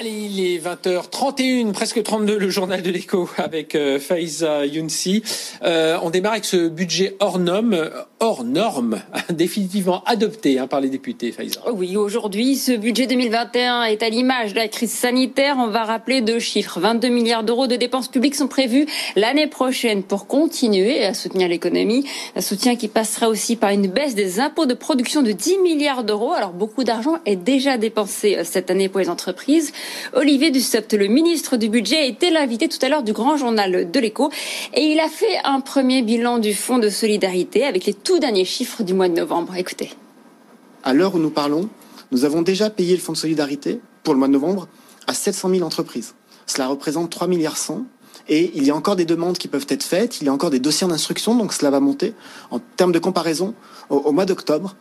Allez, il est 20h31, presque 32, le journal de l'écho avec euh, Faiza Younsi. Euh, on démarre avec ce budget hors norme, hors norme définitivement adopté hein, par les députés, Faiza. Oui, aujourd'hui, ce budget 2021 est à l'image de la crise sanitaire. On va rappeler deux chiffres. 22 milliards d'euros de dépenses publiques sont prévus l'année prochaine pour continuer à soutenir l'économie. Un soutien qui passera aussi par une baisse des impôts de production de 10 milliards d'euros. Alors, beaucoup d'argent est déjà dépensé euh, cette année pour les entreprises. Olivier Dussopt, le ministre du Budget, était l'invité tout à l'heure du grand journal de l'écho et il a fait un premier bilan du Fonds de solidarité avec les tout derniers chiffres du mois de novembre. Écoutez. À l'heure où nous parlons, nous avons déjà payé le Fonds de solidarité pour le mois de novembre à 700 000 entreprises. Cela représente 3 milliards 100 et il y a encore des demandes qui peuvent être faites, il y a encore des dossiers d'instruction, donc cela va monter. En termes de comparaison, au, mois d'octobre,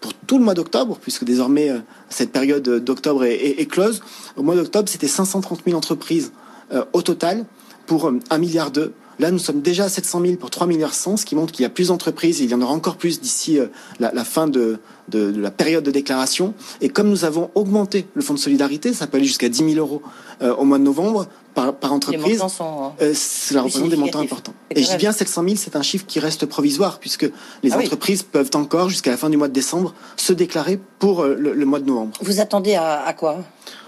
pour tout le mois d'octobre, puisque désormais euh, cette période d'octobre est, close. Au mois d'octobre, c'était 530 000 entreprises euh, au total pour 1 milliard d'euros. Là, nous sommes déjà à 700 000 pour 3 milliards 100, ce qui montre qu'il y a plus d'entreprises il y en aura encore plus d'ici la, la, fin de, de, de, la période de déclaration. Et comme nous avons augmenté le fonds de solidarité, ça peut aller jusqu'à 10 000 euros au mois de novembre par, par entreprise. Sont, cela représente des montants importants. Et je dis bien 700 000, c'est un chiffre qui reste provisoire puisque les ah entreprises oui. peuvent encore, jusqu'à la fin du mois de décembre, se déclarer pour le, le mois de novembre. Vous attendez à, à quoi?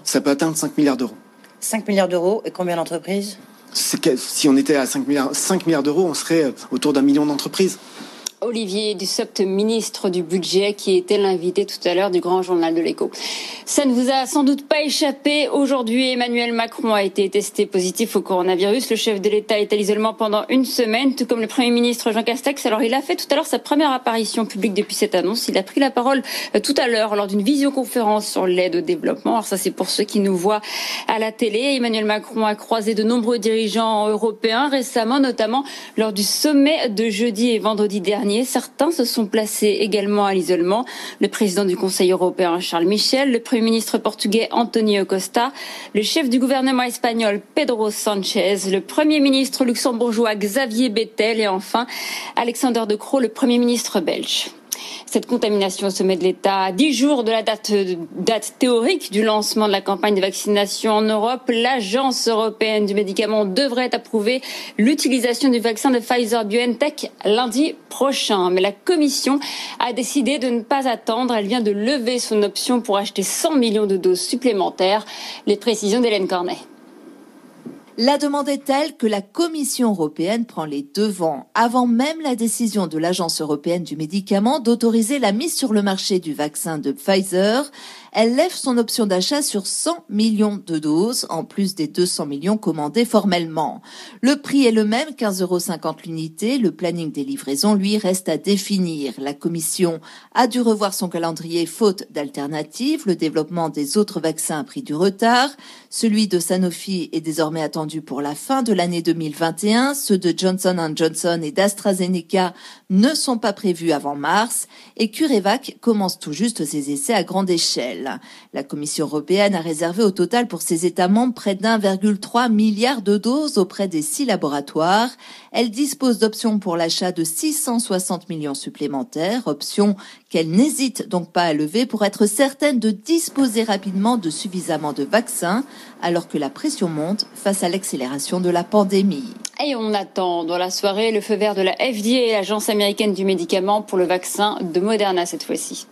Ça peut atteindre 5 milliards d'euros. 5 milliards d'euros et combien d'entreprises? Si on était à 5 milliards, 5 milliards d'euros, on serait autour d'un million d'entreprises. Olivier Dussopt, ministre du Budget, qui était l'invité tout à l'heure du grand journal de l'écho. Ça ne vous a sans doute pas échappé. Aujourd'hui, Emmanuel Macron a été testé positif au coronavirus. Le chef de l'État est à l'isolement pendant une semaine, tout comme le Premier ministre Jean Castex. Alors, il a fait tout à l'heure sa première apparition publique depuis cette annonce. Il a pris la parole tout à l'heure lors d'une visioconférence sur l'aide au développement. Alors ça, c'est pour ceux qui nous voient à la télé. Emmanuel Macron a croisé de nombreux dirigeants européens récemment, notamment lors du sommet de jeudi et vendredi dernier Certains se sont placés également à l'isolement. Le président du Conseil européen, Charles Michel, le Premier ministre portugais, Antonio Costa, le chef du gouvernement espagnol, Pedro Sanchez, le Premier ministre luxembourgeois, Xavier Bettel et enfin Alexander De Croo, le Premier ministre belge. Cette contamination au sommet de l'État, dix jours de la date, date théorique du lancement de la campagne de vaccination en Europe, l'Agence européenne du médicament devrait approuver l'utilisation du vaccin de Pfizer-BioNTech lundi prochain. Mais la Commission a décidé de ne pas attendre. Elle vient de lever son option pour acheter 100 millions de doses supplémentaires. Les précisions d'Hélène Cornet. La demande est telle que la Commission européenne prend les devants avant même la décision de l'Agence européenne du médicament d'autoriser la mise sur le marché du vaccin de Pfizer. Elle lève son option d'achat sur 100 millions de doses, en plus des 200 millions commandés formellement. Le prix est le même, 15,50 euros l'unité. Le planning des livraisons, lui, reste à définir. La Commission a dû revoir son calendrier faute d'alternatives. Le développement des autres vaccins a pris du retard. Celui de Sanofi est désormais attendu pour la fin de l'année 2021. Ceux de Johnson Johnson et d'AstraZeneca ne sont pas prévus avant mars et CureVac commence tout juste ses essais à grande échelle. La Commission européenne a réservé au total pour ses États membres près d'1,3 milliard de doses auprès des six laboratoires. Elle dispose d'options pour l'achat de 660 millions supplémentaires, options qu'elle n'hésite donc pas à lever pour être certaine de disposer rapidement de suffisamment de vaccins alors que la pression monte face à l'accélération de la pandémie. Et on attend dans la soirée le feu vert de la FDA, l'agence américaine du médicament, pour le vaccin de Moderna cette fois-ci.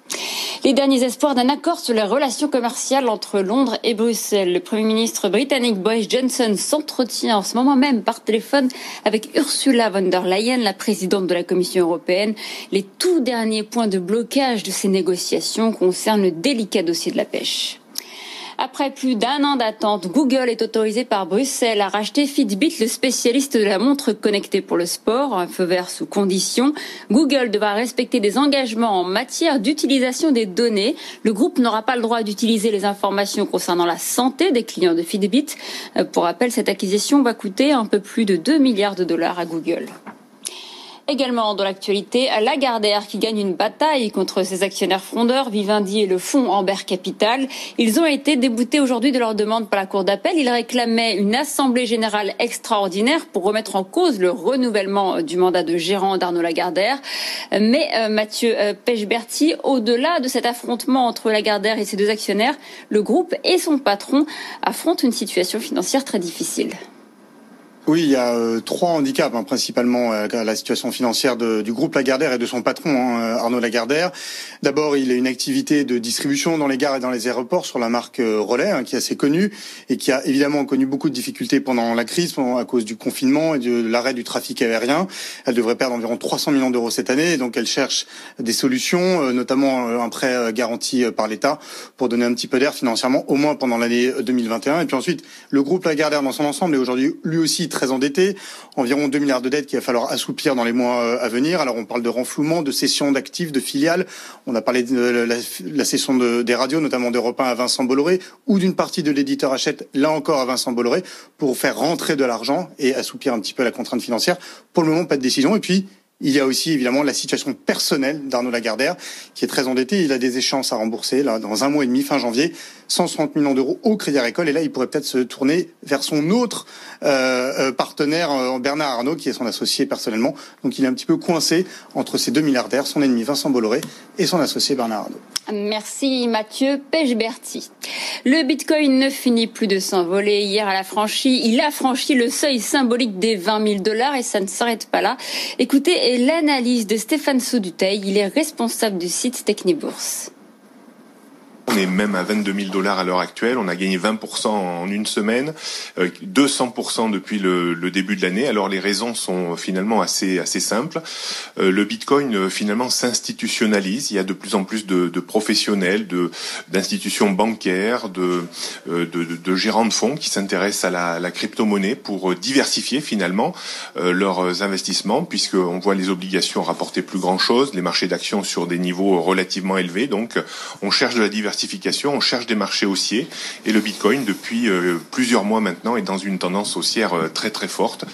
Les derniers espoirs d'un accord sur les relations commerciales entre Londres et Bruxelles. Le Premier ministre britannique Boris Johnson s'entretient en ce moment même par téléphone avec Ursula von der Leyen, la présidente de la Commission européenne. Les tout derniers points de blocage de ces négociations concernent le délicat dossier de la pêche. Après plus d'un an d'attente, Google est autorisé par Bruxelles à racheter Fitbit, le spécialiste de la montre connectée pour le sport, un feu vert sous condition. Google devra respecter des engagements en matière d'utilisation des données. Le groupe n'aura pas le droit d'utiliser les informations concernant la santé des clients de Fitbit. Euh, pour rappel, cette acquisition va coûter un peu plus de 2 milliards de dollars à Google. Également dans l'actualité, Lagardère qui gagne une bataille contre ses actionnaires frondeurs, Vivendi et le fonds Amber Capital. Ils ont été déboutés aujourd'hui de leur demande par la Cour d'appel. Ils réclamaient une assemblée générale extraordinaire pour remettre en cause le renouvellement du mandat de gérant d'Arnaud Lagardère. Mais euh, Mathieu euh, Pechberti, au-delà de cet affrontement entre Lagardère et ses deux actionnaires, le groupe et son patron affrontent une situation financière très difficile. Oui, il y a euh, trois handicaps, hein, principalement euh, la situation financière de, du groupe Lagardère et de son patron, hein, euh, Arnaud Lagardère. D'abord, il a une activité de distribution dans les gares et dans les aéroports sur la marque Relais, hein, qui est assez connue et qui a évidemment connu beaucoup de difficultés pendant la crise, à cause du confinement et de l'arrêt du trafic aérien. Elle devrait perdre environ 300 millions d'euros cette année, et donc elle cherche des solutions, notamment un prêt garanti par l'État pour donner un petit peu d'air financièrement, au moins pendant l'année 2021. Et puis ensuite, le groupe Lagardère dans son ensemble est aujourd'hui lui aussi très endetté, environ 2 milliards de dettes qu'il va falloir assouplir dans les mois euh, à venir. Alors on parle de renflouement, de cession d'actifs, de filiales. On a parlé de la, la cession de, des radios, notamment d'Europe 1 à Vincent Bolloré, ou d'une partie de l'éditeur achète, là encore à Vincent Bolloré, pour faire rentrer de l'argent et assouplir un petit peu la contrainte financière. Pour le moment, pas de décision. Et puis, il y a aussi évidemment la situation personnelle d'Arnaud Lagardère, qui est très endetté. Il a des échéances à rembourser dans un mois et demi, fin janvier, 160 millions d'euros au Crédit Agricole. Et là, il pourrait peut-être se tourner vers son autre euh, euh partenaire, euh, Bernard Arnault, qui est son associé personnellement. Donc il est un petit peu coincé entre ces deux milliardaires, son ennemi Vincent Bolloré et son associé Bernard Arnault. Merci Mathieu Pechberti. Le Bitcoin ne finit plus de s'envoler. Hier, à la il a franchi le seuil symbolique des 20 000 dollars et ça ne s'arrête pas là. Écoutez l'analyse de Stéphane Sauduteil. Il est responsable du site Technibourse. On est même à 22 000 dollars à l'heure actuelle. On a gagné 20% en une semaine, 200% euh, depuis le, le début de l'année. Alors les raisons sont finalement assez assez simples. Euh, le Bitcoin euh, finalement s'institutionnalise. Il y a de plus en plus de, de professionnels, de d'institutions bancaires, de, de, de, gérants de fonds qui s'intéressent à la, la crypto-monnaie pour diversifier finalement leurs investissements, puisqu'on voit les obligations rapporter plus grand chose, les marchés d'actions sur des niveaux relativement élevés. Donc on cherche de la diversification on cherche des marchés haussiers et le Bitcoin depuis euh, plusieurs mois maintenant est dans une tendance haussière euh, très très forte.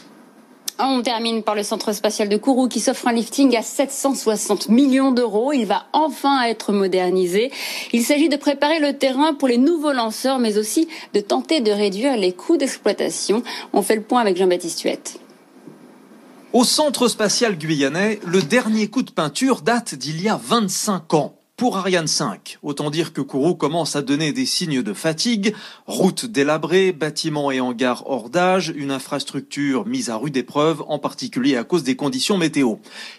On termine par le centre spatial de Kourou qui s'offre un lifting à 760 millions d'euros. Il va enfin être modernisé. Il s'agit de préparer le terrain pour les nouveaux lanceurs, mais aussi de tenter de réduire les coûts d'exploitation. On fait le point avec Jean-Baptiste Huette. Au centre spatial guyanais, le dernier coup de peinture date d'il y a 25 ans pour Ariane 5. Autant dire que Kourou commence à donner des signes de fatigue. Routes délabrées, bâtiments et hangars hors d'âge, une infrastructure mise à rude épreuve, en particulier à cause des conditions météo.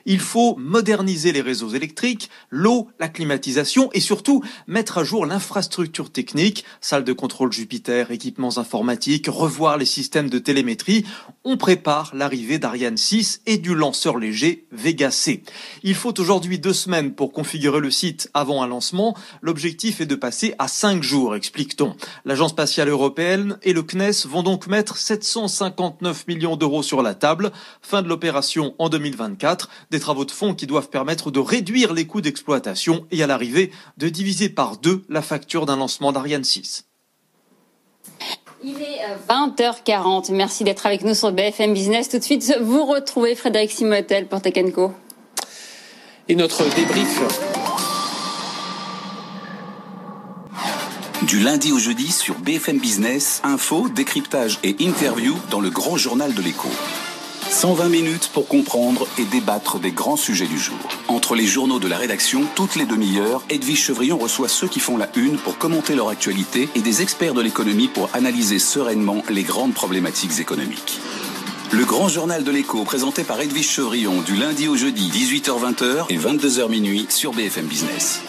Il faut moderniser les réseaux électriques, l'eau, la climatisation et surtout mettre à jour l'infrastructure technique, salle de contrôle Jupiter, équipements informatiques, revoir les systèmes de télémétrie. On prépare l'arrivée d'Ariane 6 et du lanceur léger Vega C. Il faut aujourd'hui deux semaines pour configurer le site avant un lancement. L'objectif est de passer à 5 jours, explique-t-on. L'Agence spatiale européenne et le CNES vont donc mettre 759 millions d'euros sur la table. Fin de l'opération en 2024. Des travaux de fonds qui doivent permettre de réduire les coûts d'exploitation et à l'arrivée de diviser par deux la facture d'un lancement d'Ariane 6. Il est 20h40. Merci d'être avec nous sur BFM Business. Tout de suite, vous retrouvez Frédéric Simotel pour Tech Co. Et notre débrief. Du lundi au jeudi sur BFM Business, info, décryptage et interview dans le grand journal de l'écho. 120 minutes pour comprendre et débattre des grands sujets du jour. Entre les journaux de la rédaction, toutes les demi-heures, Edwige Chevrillon reçoit ceux qui font la une pour commenter leur actualité et des experts de l'économie pour analyser sereinement les grandes problématiques économiques. Le grand journal de l'écho présenté par Edwige Chevrillon du lundi au jeudi 18h-20h et 22h minuit sur BFM Business.